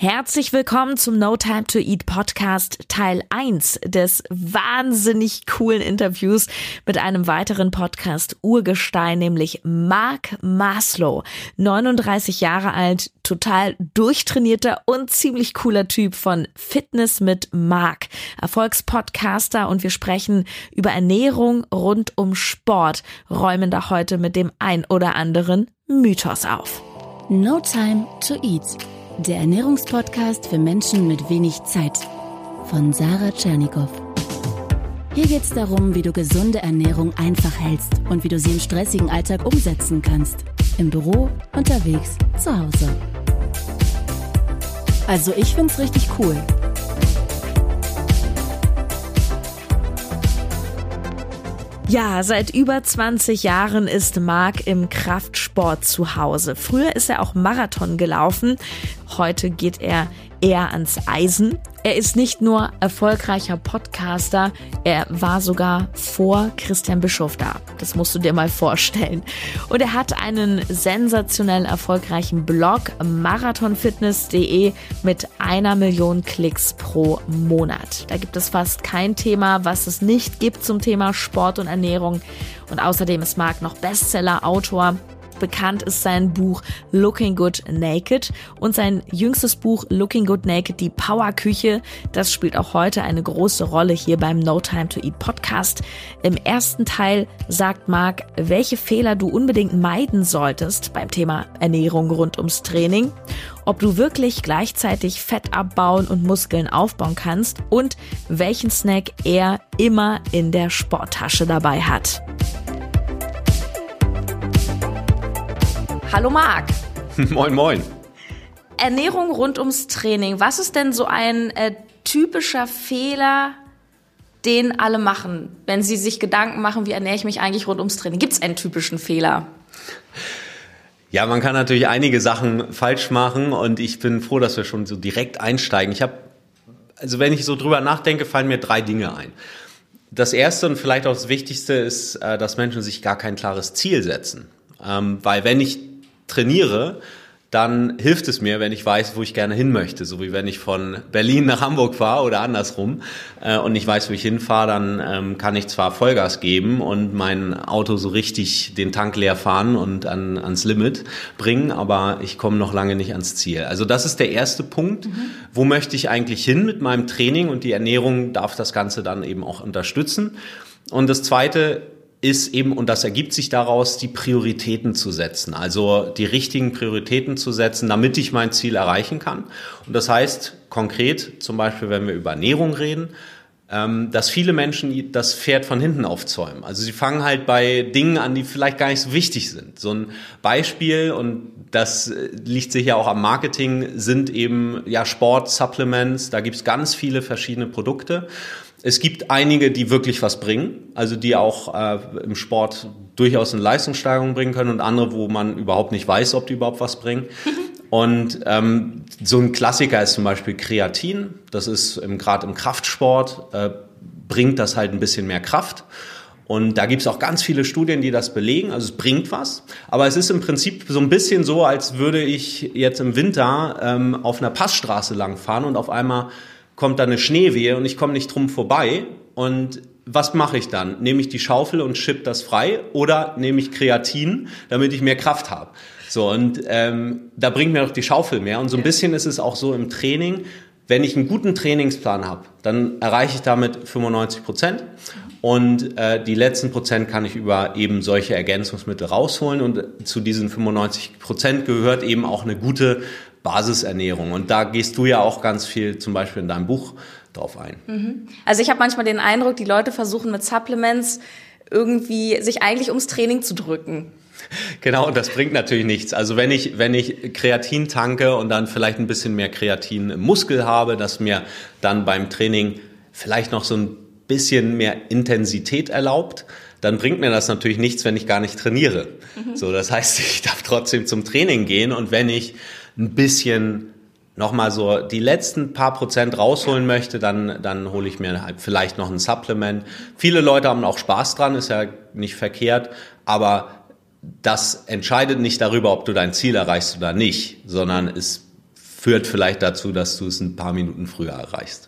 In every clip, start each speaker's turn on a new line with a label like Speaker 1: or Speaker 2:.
Speaker 1: Herzlich willkommen zum No Time to Eat Podcast Teil 1 des wahnsinnig coolen Interviews mit einem weiteren Podcast Urgestein, nämlich Mark Maslow. 39 Jahre alt, total durchtrainierter und ziemlich cooler Typ von Fitness mit Mark, Erfolgspodcaster und wir sprechen über Ernährung rund um Sport, räumen da heute mit dem ein oder anderen Mythos auf.
Speaker 2: No Time to Eat der Ernährungspodcast für Menschen mit wenig Zeit von Sarah Tschernikow. Hier geht es darum, wie du gesunde Ernährung einfach hältst und wie du sie im stressigen Alltag umsetzen kannst. Im Büro, unterwegs, zu Hause. Also ich find's richtig cool.
Speaker 1: Ja, seit über 20 Jahren ist Marc im Kraftsport zu Hause. Früher ist er auch Marathon gelaufen. Heute geht er eher ans Eisen. Er ist nicht nur erfolgreicher Podcaster, er war sogar vor Christian Bischof da. Das musst du dir mal vorstellen. Und er hat einen sensationell erfolgreichen Blog marathonfitness.de mit einer Million Klicks pro Monat. Da gibt es fast kein Thema, was es nicht gibt zum Thema Sport und Ernährung. Und außerdem ist Marc noch Bestseller-Autor Bekannt ist sein Buch Looking Good Naked und sein jüngstes Buch Looking Good Naked, die Powerküche. Das spielt auch heute eine große Rolle hier beim No Time to Eat Podcast. Im ersten Teil sagt Marc, welche Fehler du unbedingt meiden solltest beim Thema Ernährung rund ums Training ob du wirklich gleichzeitig Fett abbauen und Muskeln aufbauen kannst und welchen Snack er immer in der Sporttasche dabei hat. Hallo Marc.
Speaker 3: moin, moin.
Speaker 1: Ernährung rund ums Training. Was ist denn so ein äh, typischer Fehler, den alle machen, wenn sie sich Gedanken machen, wie ernähre ich mich eigentlich rund ums Training? Gibt es einen typischen Fehler?
Speaker 3: Ja, man kann natürlich einige Sachen falsch machen und ich bin froh, dass wir schon so direkt einsteigen. Ich habe, also wenn ich so drüber nachdenke, fallen mir drei Dinge ein. Das erste und vielleicht auch das Wichtigste ist, äh, dass Menschen sich gar kein klares Ziel setzen. Ähm, weil wenn ich trainiere, dann hilft es mir, wenn ich weiß, wo ich gerne hin möchte. So wie wenn ich von Berlin nach Hamburg fahre oder andersrum äh, und ich weiß, wo ich hinfahre, dann ähm, kann ich zwar Vollgas geben und mein Auto so richtig den Tank leer fahren und an, ans Limit bringen, aber ich komme noch lange nicht ans Ziel. Also das ist der erste Punkt. Mhm. Wo möchte ich eigentlich hin mit meinem Training und die Ernährung darf das Ganze dann eben auch unterstützen. Und das zweite ist eben, und das ergibt sich daraus, die Prioritäten zu setzen. Also die richtigen Prioritäten zu setzen, damit ich mein Ziel erreichen kann. Und das heißt konkret, zum Beispiel, wenn wir über Ernährung reden, ähm, dass viele Menschen das Pferd von hinten aufzäumen. Also sie fangen halt bei Dingen an, die vielleicht gar nicht so wichtig sind. So ein Beispiel, und das äh, liegt sicher auch am Marketing, sind eben ja Sport-Supplements. Da gibt's ganz viele verschiedene Produkte. Es gibt einige, die wirklich was bringen, also die auch äh, im Sport durchaus eine Leistungssteigerung bringen können und andere, wo man überhaupt nicht weiß, ob die überhaupt was bringen. Und ähm, so ein Klassiker ist zum Beispiel Kreatin. Das ist gerade im Kraftsport, äh, bringt das halt ein bisschen mehr Kraft. Und da gibt es auch ganz viele Studien, die das belegen. Also es bringt was. Aber es ist im Prinzip so ein bisschen so, als würde ich jetzt im Winter ähm, auf einer Passstraße langfahren und auf einmal kommt da eine Schneewehe und ich komme nicht drum vorbei. Und was mache ich dann? Nehme ich die Schaufel und schipp das frei oder nehme ich Kreatin, damit ich mehr Kraft habe? So, und ähm, da bringt mir doch die Schaufel mehr. Und so ein bisschen ist es auch so im Training, wenn ich einen guten Trainingsplan habe, dann erreiche ich damit 95 Prozent. Und äh, die letzten Prozent kann ich über eben solche Ergänzungsmittel rausholen. Und zu diesen 95 Prozent gehört eben auch eine gute Basisernährung. Und da gehst du ja auch ganz viel zum Beispiel in deinem Buch drauf ein.
Speaker 1: Mhm. Also ich habe manchmal den Eindruck, die Leute versuchen mit Supplements irgendwie sich eigentlich ums Training zu drücken.
Speaker 3: Genau, und das bringt natürlich nichts. Also wenn ich, wenn ich Kreatin tanke und dann vielleicht ein bisschen mehr Kreatin im Muskel habe, dass mir dann beim Training vielleicht noch so ein bisschen mehr Intensität erlaubt, dann bringt mir das natürlich nichts, wenn ich gar nicht trainiere. Mhm. So, das heißt, ich darf trotzdem zum Training gehen und wenn ich ein bisschen nochmal so die letzten paar Prozent rausholen möchte, dann, dann hole ich mir vielleicht noch ein Supplement. Viele Leute haben auch Spaß dran, ist ja nicht verkehrt, aber das entscheidet nicht darüber, ob du dein Ziel erreichst oder nicht, sondern es führt vielleicht dazu, dass du es ein paar Minuten früher erreichst.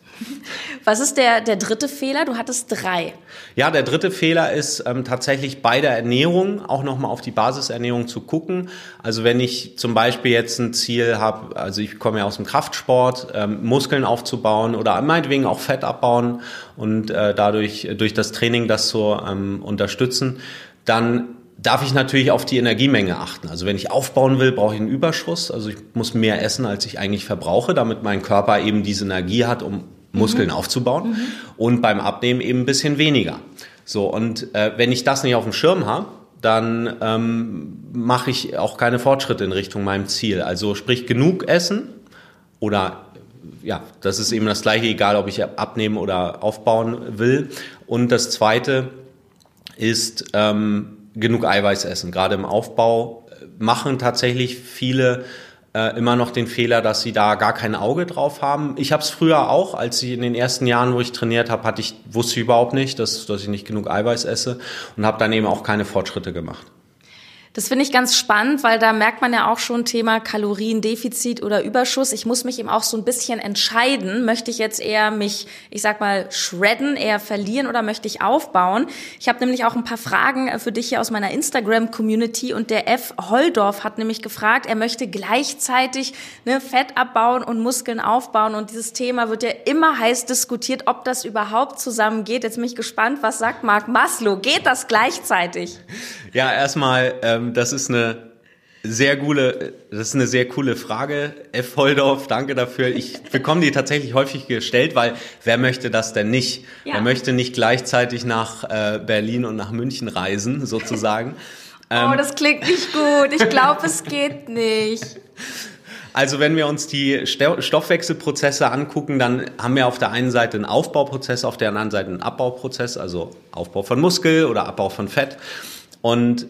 Speaker 1: Was ist der, der dritte Fehler? Du hattest drei.
Speaker 3: Ja, der dritte Fehler ist ähm, tatsächlich bei der Ernährung auch nochmal auf die Basisernährung zu gucken. Also wenn ich zum Beispiel jetzt ein Ziel habe, also ich komme ja aus dem Kraftsport, ähm, Muskeln aufzubauen oder meinetwegen auch Fett abbauen und äh, dadurch durch das Training das zu ähm, unterstützen, dann darf ich natürlich auf die Energiemenge achten. Also wenn ich aufbauen will, brauche ich einen Überschuss. Also ich muss mehr essen, als ich eigentlich verbrauche, damit mein Körper eben diese Energie hat, um Muskeln mhm. aufzubauen. Mhm. Und beim Abnehmen eben ein bisschen weniger. So, und äh, wenn ich das nicht auf dem Schirm habe, dann ähm, mache ich auch keine Fortschritte in Richtung meinem Ziel. Also sprich genug essen oder ja, das ist eben das gleiche, egal ob ich abnehmen oder aufbauen will. Und das zweite ist ähm, genug Eiweiß essen. Gerade im Aufbau äh, machen tatsächlich viele äh, immer noch den Fehler, dass sie da gar kein Auge drauf haben. Ich habe es früher auch, als ich in den ersten Jahren, wo ich trainiert habe, hatte ich wusste ich überhaupt nicht, dass, dass ich nicht genug Eiweiß esse und habe dann eben auch keine Fortschritte gemacht.
Speaker 1: Das finde ich ganz spannend, weil da merkt man ja auch schon Thema Kaloriendefizit oder Überschuss. Ich muss mich eben auch so ein bisschen entscheiden. Möchte ich jetzt eher mich, ich sag mal, shredden, eher verlieren oder möchte ich aufbauen? Ich habe nämlich auch ein paar Fragen äh, für dich hier aus meiner Instagram-Community und der F. Holdorf hat nämlich gefragt, er möchte gleichzeitig ne, Fett abbauen und Muskeln aufbauen und dieses Thema wird ja immer heiß diskutiert, ob das überhaupt zusammengeht. Jetzt bin ich gespannt, was sagt Marc Maslow? Geht das gleichzeitig?
Speaker 3: Ja, erstmal, ähm, das ist eine sehr coole, das ist eine sehr coole Frage, F. Holdorf, danke dafür. Ich bekomme die tatsächlich häufig gestellt, weil wer möchte das denn nicht? Ja. Wer möchte nicht gleichzeitig nach äh, Berlin und nach München reisen, sozusagen?
Speaker 1: oh, ähm, das klingt nicht gut. Ich glaube, es geht nicht.
Speaker 3: Also wenn wir uns die Stoffwechselprozesse angucken, dann haben wir auf der einen Seite einen Aufbauprozess, auf der anderen Seite einen Abbauprozess, also Aufbau von Muskel oder Abbau von Fett. Und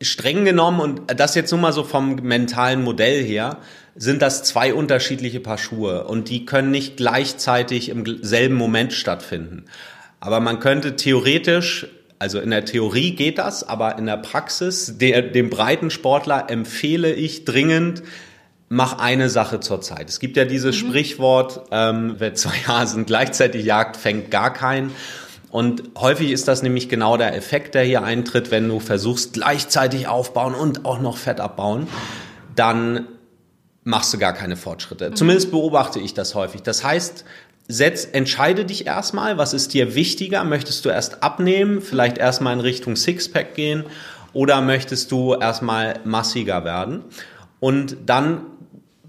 Speaker 3: streng genommen, und das jetzt nur mal so vom mentalen Modell her, sind das zwei unterschiedliche Paar Schuhe und die können nicht gleichzeitig im selben Moment stattfinden. Aber man könnte theoretisch, also in der Theorie geht das, aber in der Praxis, der, dem breiten Sportler empfehle ich dringend, mach eine Sache zur Zeit. Es gibt ja dieses mhm. Sprichwort, ähm, wer zwei Hasen gleichzeitig jagt, fängt gar keinen. Und häufig ist das nämlich genau der Effekt, der hier eintritt, wenn du versuchst, gleichzeitig aufbauen und auch noch Fett abbauen, dann machst du gar keine Fortschritte. Mhm. Zumindest beobachte ich das häufig. Das heißt, setz, entscheide dich erstmal, was ist dir wichtiger? Möchtest du erst abnehmen, vielleicht erstmal in Richtung Sixpack gehen oder möchtest du erstmal massiger werden? Und dann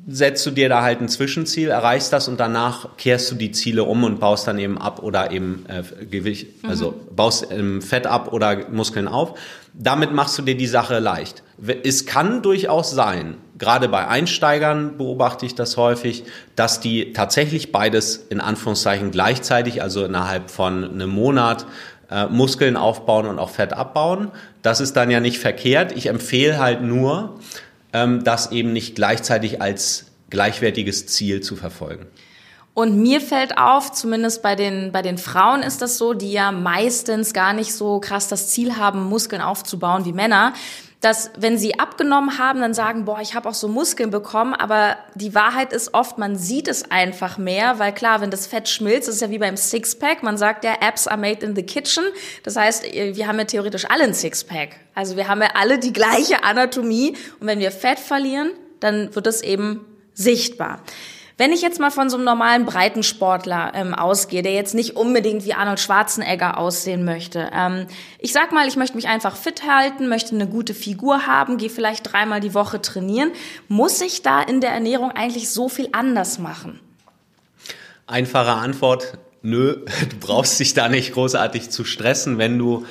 Speaker 3: setzt du dir da halt ein Zwischenziel, erreichst das und danach kehrst du die Ziele um und baust dann eben ab oder eben äh, Gewicht, also mhm. baust ähm, Fett ab oder Muskeln auf. Damit machst du dir die Sache leicht. Es kann durchaus sein, gerade bei Einsteigern beobachte ich das häufig, dass die tatsächlich beides in Anführungszeichen gleichzeitig, also innerhalb von einem Monat, äh, Muskeln aufbauen und auch Fett abbauen. Das ist dann ja nicht verkehrt. Ich empfehle halt nur, ähm, das eben nicht gleichzeitig als gleichwertiges Ziel zu verfolgen.
Speaker 1: Und mir fällt auf, zumindest bei den, bei den Frauen ist das so, die ja meistens gar nicht so krass das Ziel haben, Muskeln aufzubauen wie Männer, dass wenn sie abgenommen haben, dann sagen, boah, ich habe auch so Muskeln bekommen, aber die Wahrheit ist oft, man sieht es einfach mehr, weil klar, wenn das Fett schmilzt, das ist ja wie beim Sixpack, man sagt ja, Apps are made in the kitchen, das heißt, wir haben ja theoretisch alle ein Sixpack, also wir haben ja alle die gleiche Anatomie. Und wenn wir Fett verlieren, dann wird es eben sichtbar. Wenn ich jetzt mal von so einem normalen Breitensportler ähm, ausgehe, der jetzt nicht unbedingt wie Arnold Schwarzenegger aussehen möchte, ähm, ich sag mal, ich möchte mich einfach fit halten, möchte eine gute Figur haben, gehe vielleicht dreimal die Woche trainieren, muss ich da in der Ernährung eigentlich so viel anders machen?
Speaker 3: Einfache Antwort, nö, du brauchst dich da nicht großartig zu stressen, wenn du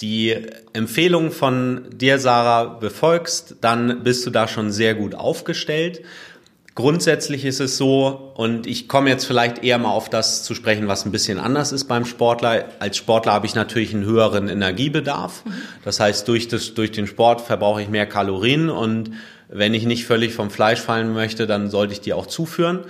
Speaker 3: die Empfehlung von dir, Sarah, befolgst, dann bist du da schon sehr gut aufgestellt. Grundsätzlich ist es so, und ich komme jetzt vielleicht eher mal auf das zu sprechen, was ein bisschen anders ist beim Sportler. Als Sportler habe ich natürlich einen höheren Energiebedarf. Das heißt, durch, das, durch den Sport verbrauche ich mehr Kalorien und wenn ich nicht völlig vom Fleisch fallen möchte, dann sollte ich die auch zuführen.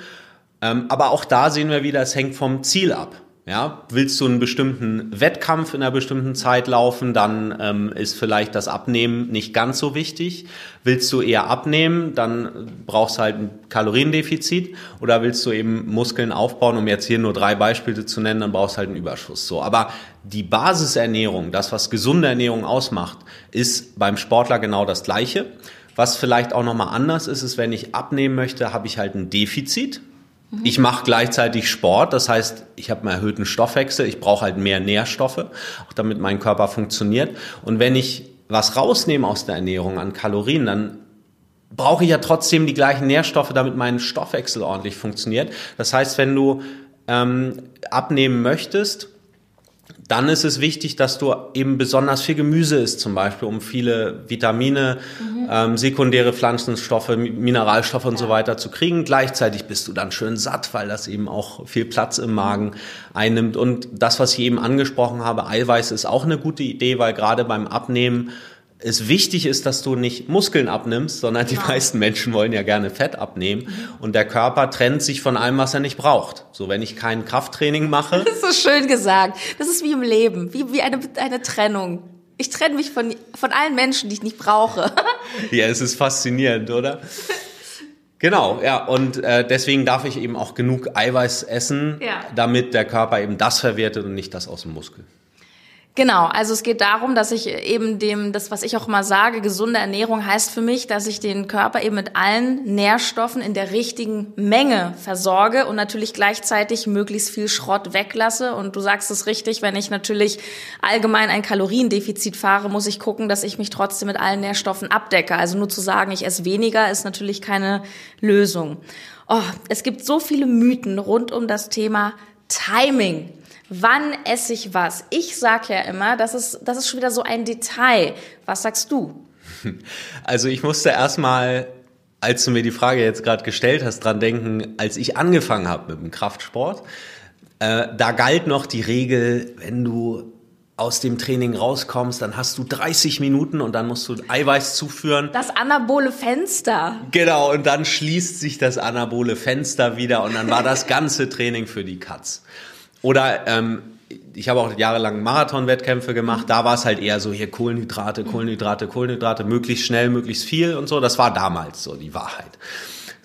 Speaker 3: Ähm, aber auch da sehen wir wieder, es hängt vom Ziel ab. Ja, willst du einen bestimmten Wettkampf in einer bestimmten Zeit laufen, dann ähm, ist vielleicht das Abnehmen nicht ganz so wichtig. Willst du eher abnehmen, dann brauchst du halt ein Kaloriendefizit. Oder willst du eben Muskeln aufbauen, um jetzt hier nur drei Beispiele zu nennen, dann brauchst du halt einen Überschuss. So, aber die Basisernährung, das was gesunde Ernährung ausmacht, ist beim Sportler genau das Gleiche. Was vielleicht auch nochmal anders ist, ist, wenn ich abnehmen möchte, habe ich halt ein Defizit. Ich mache gleichzeitig Sport, das heißt, ich habe einen erhöhten Stoffwechsel, ich brauche halt mehr Nährstoffe, auch damit mein Körper funktioniert. Und wenn ich was rausnehme aus der Ernährung an Kalorien, dann brauche ich ja trotzdem die gleichen Nährstoffe, damit mein Stoffwechsel ordentlich funktioniert. Das heißt, wenn du ähm, abnehmen möchtest, dann ist es wichtig, dass du eben besonders viel Gemüse isst, zum Beispiel, um viele Vitamine, mhm. ähm, sekundäre Pflanzenstoffe, Mineralstoffe und ja. so weiter zu kriegen. Gleichzeitig bist du dann schön satt, weil das eben auch viel Platz im Magen einnimmt. Und das, was ich eben angesprochen habe, Eiweiß ist auch eine gute Idee, weil gerade beim Abnehmen es wichtig ist, dass du nicht Muskeln abnimmst, sondern die genau. meisten Menschen wollen ja gerne Fett abnehmen. Mhm. Und der Körper trennt sich von allem, was er nicht braucht. So, wenn ich kein Krafttraining mache.
Speaker 1: Das ist so schön gesagt. Das ist wie im Leben, wie, wie eine, eine Trennung. Ich trenne mich von, von allen Menschen, die ich nicht brauche.
Speaker 3: ja, es ist faszinierend, oder? Genau, ja, und äh, deswegen darf ich eben auch genug Eiweiß essen, ja. damit der Körper eben das verwertet und nicht das aus dem Muskel.
Speaker 1: Genau, also es geht darum, dass ich eben dem, das, was ich auch immer sage, gesunde Ernährung heißt für mich, dass ich den Körper eben mit allen Nährstoffen in der richtigen Menge versorge und natürlich gleichzeitig möglichst viel Schrott weglasse. Und du sagst es richtig, wenn ich natürlich allgemein ein Kaloriendefizit fahre, muss ich gucken, dass ich mich trotzdem mit allen Nährstoffen abdecke. Also nur zu sagen, ich esse weniger, ist natürlich keine Lösung. Oh, es gibt so viele Mythen rund um das Thema Timing. Wann esse ich was? Ich sage ja immer, das ist, das ist schon wieder so ein Detail. Was sagst du?
Speaker 3: Also ich musste erstmal, als du mir die Frage jetzt gerade gestellt hast, dran denken, als ich angefangen habe mit dem Kraftsport. Äh, da galt noch die Regel, wenn du aus dem Training rauskommst, dann hast du 30 Minuten und dann musst du Eiweiß zuführen.
Speaker 1: Das anabole Fenster.
Speaker 3: Genau, und dann schließt sich das anabole Fenster wieder und dann war das ganze Training für die Katz. Oder ähm, ich habe auch jahrelang Marathon-Wettkämpfe gemacht, da war es halt eher so hier Kohlenhydrate, Kohlenhydrate, Kohlenhydrate, möglichst schnell, möglichst viel und so. Das war damals so die Wahrheit.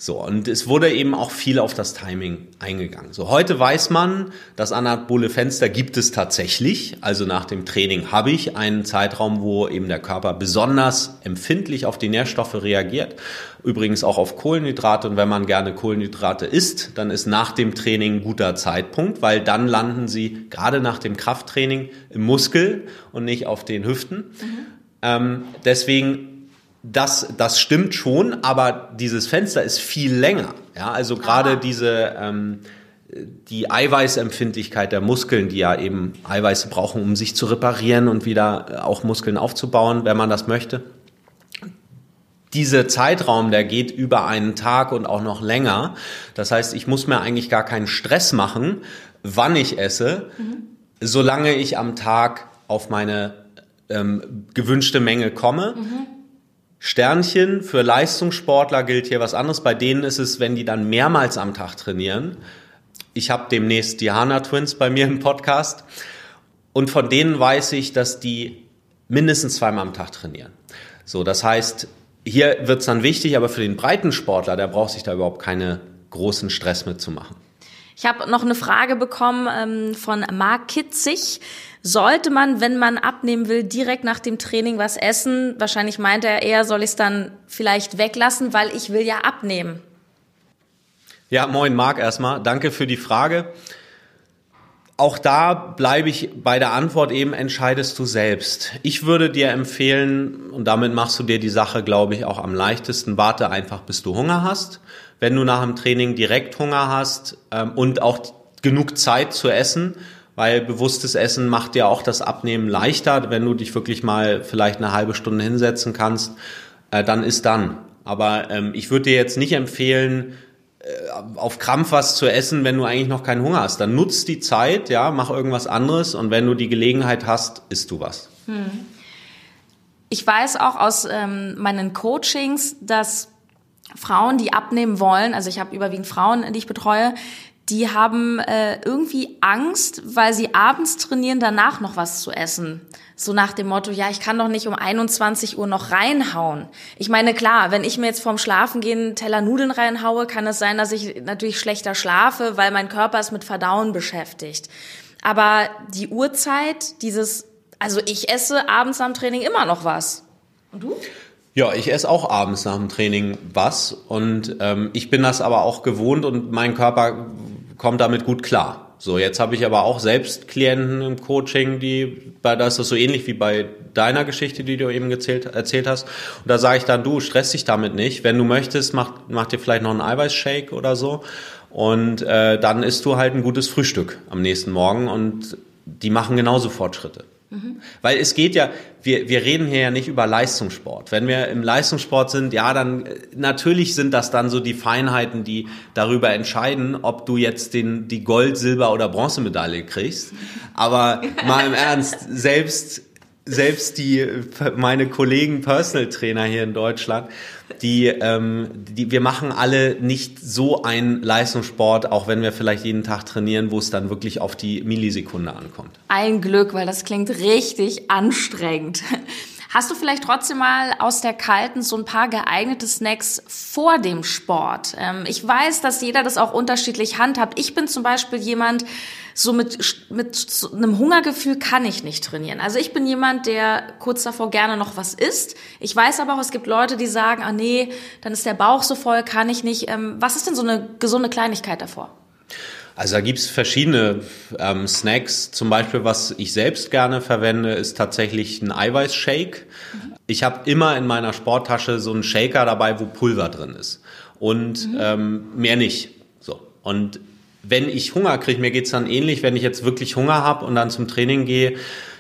Speaker 3: So, und es wurde eben auch viel auf das Timing eingegangen. So, heute weiß man, das anabole Fenster gibt es tatsächlich. Also nach dem Training habe ich einen Zeitraum, wo eben der Körper besonders empfindlich auf die Nährstoffe reagiert. Übrigens auch auf Kohlenhydrate. Und wenn man gerne Kohlenhydrate isst, dann ist nach dem Training ein guter Zeitpunkt, weil dann landen sie gerade nach dem Krafttraining im Muskel und nicht auf den Hüften. Mhm. Ähm, deswegen das, das stimmt schon, aber dieses Fenster ist viel länger. Ja, also gerade diese ähm, die Eiweißempfindlichkeit der Muskeln, die ja eben Eiweiße brauchen, um sich zu reparieren und wieder äh, auch Muskeln aufzubauen, wenn man das möchte. Dieser Zeitraum, der geht über einen Tag und auch noch länger. Das heißt, ich muss mir eigentlich gar keinen Stress machen, wann ich esse, mhm. solange ich am Tag auf meine ähm, gewünschte Menge komme. Mhm Sternchen für Leistungssportler gilt hier was anderes. Bei denen ist es, wenn die dann mehrmals am Tag trainieren. Ich habe demnächst die Hana Twins bei mir im Podcast. Und von denen weiß ich, dass die mindestens zweimal am Tag trainieren. So, das heißt, hier wird es dann wichtig, aber für den breiten Sportler, der braucht sich da überhaupt keine großen Stress mitzumachen.
Speaker 1: Ich habe noch eine Frage bekommen ähm, von Marc Kitzig. Sollte man, wenn man abnehmen will, direkt nach dem Training was essen? Wahrscheinlich meint er eher, soll ich es dann vielleicht weglassen, weil ich will ja abnehmen.
Speaker 3: Ja, moin Marc erstmal. Danke für die Frage. Auch da bleibe ich bei der Antwort eben, entscheidest du selbst. Ich würde dir empfehlen, und damit machst du dir die Sache, glaube ich, auch am leichtesten, warte einfach, bis du Hunger hast. Wenn du nach dem Training direkt Hunger hast ähm, und auch genug Zeit zu essen, weil bewusstes Essen macht dir auch das Abnehmen leichter, wenn du dich wirklich mal vielleicht eine halbe Stunde hinsetzen kannst, äh, dann ist dann. Aber ähm, ich würde dir jetzt nicht empfehlen, äh, auf Krampf was zu essen, wenn du eigentlich noch keinen Hunger hast. Dann nutzt die Zeit, ja, mach irgendwas anderes und wenn du die Gelegenheit hast, isst du was. Hm.
Speaker 1: Ich weiß auch aus ähm, meinen Coachings, dass Frauen, die abnehmen wollen, also ich habe überwiegend Frauen, die ich betreue, die haben äh, irgendwie Angst, weil sie abends trainieren, danach noch was zu essen. So nach dem Motto, ja, ich kann doch nicht um 21 Uhr noch reinhauen. Ich meine, klar, wenn ich mir jetzt vorm Schlafengehen einen Teller Nudeln reinhaue, kann es sein, dass ich natürlich schlechter schlafe, weil mein Körper ist mit Verdauen beschäftigt. Aber die Uhrzeit, dieses, also ich esse abends am Training immer noch was. Und du?
Speaker 3: Ja, ich esse auch abends nach dem Training was und ähm, ich bin das aber auch gewohnt und mein Körper kommt damit gut klar. So, jetzt habe ich aber auch selbst Klienten im Coaching, die, bei da ist das so ähnlich wie bei deiner Geschichte, die du eben erzählt, erzählt hast. Und da sage ich dann, du stress dich damit nicht. Wenn du möchtest, mach, mach dir vielleicht noch einen Eiweißshake oder so. Und äh, dann isst du halt ein gutes Frühstück am nächsten Morgen und die machen genauso Fortschritte. Mhm. Weil es geht ja, wir, wir reden hier ja nicht über Leistungssport. Wenn wir im Leistungssport sind, ja, dann äh, natürlich sind das dann so die Feinheiten, die darüber entscheiden, ob du jetzt den, die Gold-, Silber- oder Bronzemedaille kriegst. Aber mal im Ernst, selbst selbst die meine Kollegen Personal Trainer hier in Deutschland, die, ähm, die wir machen alle nicht so einen Leistungssport, auch wenn wir vielleicht jeden Tag trainieren, wo es dann wirklich auf die Millisekunde ankommt.
Speaker 1: Ein Glück, weil das klingt richtig anstrengend. Hast du vielleicht trotzdem mal aus der Kalten so ein paar geeignete Snacks vor dem Sport? Ähm, ich weiß, dass jeder das auch unterschiedlich handhabt. Ich bin zum Beispiel jemand, so mit, mit einem Hungergefühl kann ich nicht trainieren. Also ich bin jemand, der kurz davor gerne noch was isst. Ich weiß aber auch, es gibt Leute, die sagen, ah nee, dann ist der Bauch so voll, kann ich nicht. Ähm, was ist denn so eine gesunde Kleinigkeit davor?
Speaker 3: Also da gibt's verschiedene ähm, Snacks. Zum Beispiel, was ich selbst gerne verwende, ist tatsächlich ein Eiweißshake. Mhm. Ich habe immer in meiner Sporttasche so einen Shaker dabei, wo Pulver drin ist. Und mhm. ähm, mehr nicht. So. Und wenn ich Hunger kriege, mir geht's dann ähnlich, wenn ich jetzt wirklich Hunger habe und dann zum Training gehe,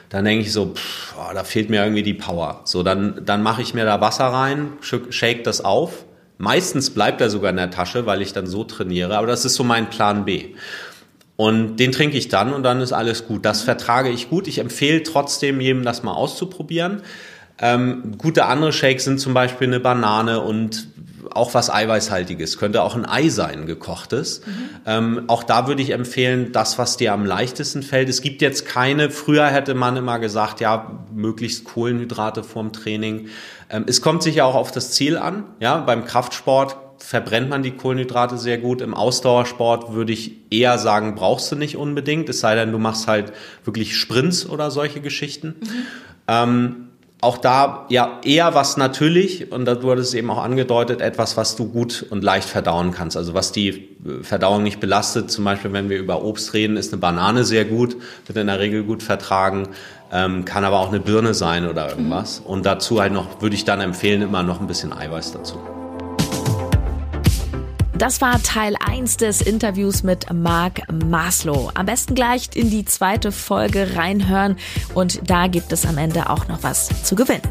Speaker 3: dann denke ich so, pff, oh, da fehlt mir irgendwie die Power. So, dann, dann mache ich mir da Wasser rein, shake das auf Meistens bleibt er sogar in der Tasche, weil ich dann so trainiere, aber das ist so mein Plan B. Und den trinke ich dann und dann ist alles gut. Das vertrage ich gut. Ich empfehle trotzdem jedem, das mal auszuprobieren. Ähm, gute andere Shakes sind zum Beispiel eine Banane und auch was Eiweißhaltiges. Könnte auch ein Ei sein, gekochtes. Mhm. Ähm, auch da würde ich empfehlen, das, was dir am leichtesten fällt. Es gibt jetzt keine, früher hätte man immer gesagt, ja, möglichst Kohlenhydrate vorm Training. Ähm, es kommt sicher auch auf das Ziel an. Ja, beim Kraftsport verbrennt man die Kohlenhydrate sehr gut. Im Ausdauersport würde ich eher sagen, brauchst du nicht unbedingt, es sei denn, du machst halt wirklich Sprints oder solche Geschichten. Mhm. Ähm, auch da ja eher was natürlich, und da wurde es eben auch angedeutet, etwas, was du gut und leicht verdauen kannst. Also was die äh, Verdauung nicht belastet. Zum Beispiel, wenn wir über Obst reden, ist eine Banane sehr gut, wird in der Regel gut vertragen, ähm, kann aber auch eine Birne sein oder irgendwas. Und dazu halt noch, würde ich dann empfehlen, immer noch ein bisschen Eiweiß dazu.
Speaker 1: Das war Teil 1 des Interviews mit Marc Maslow. Am besten gleich in die zweite Folge reinhören und da gibt es am Ende auch noch was zu gewinnen.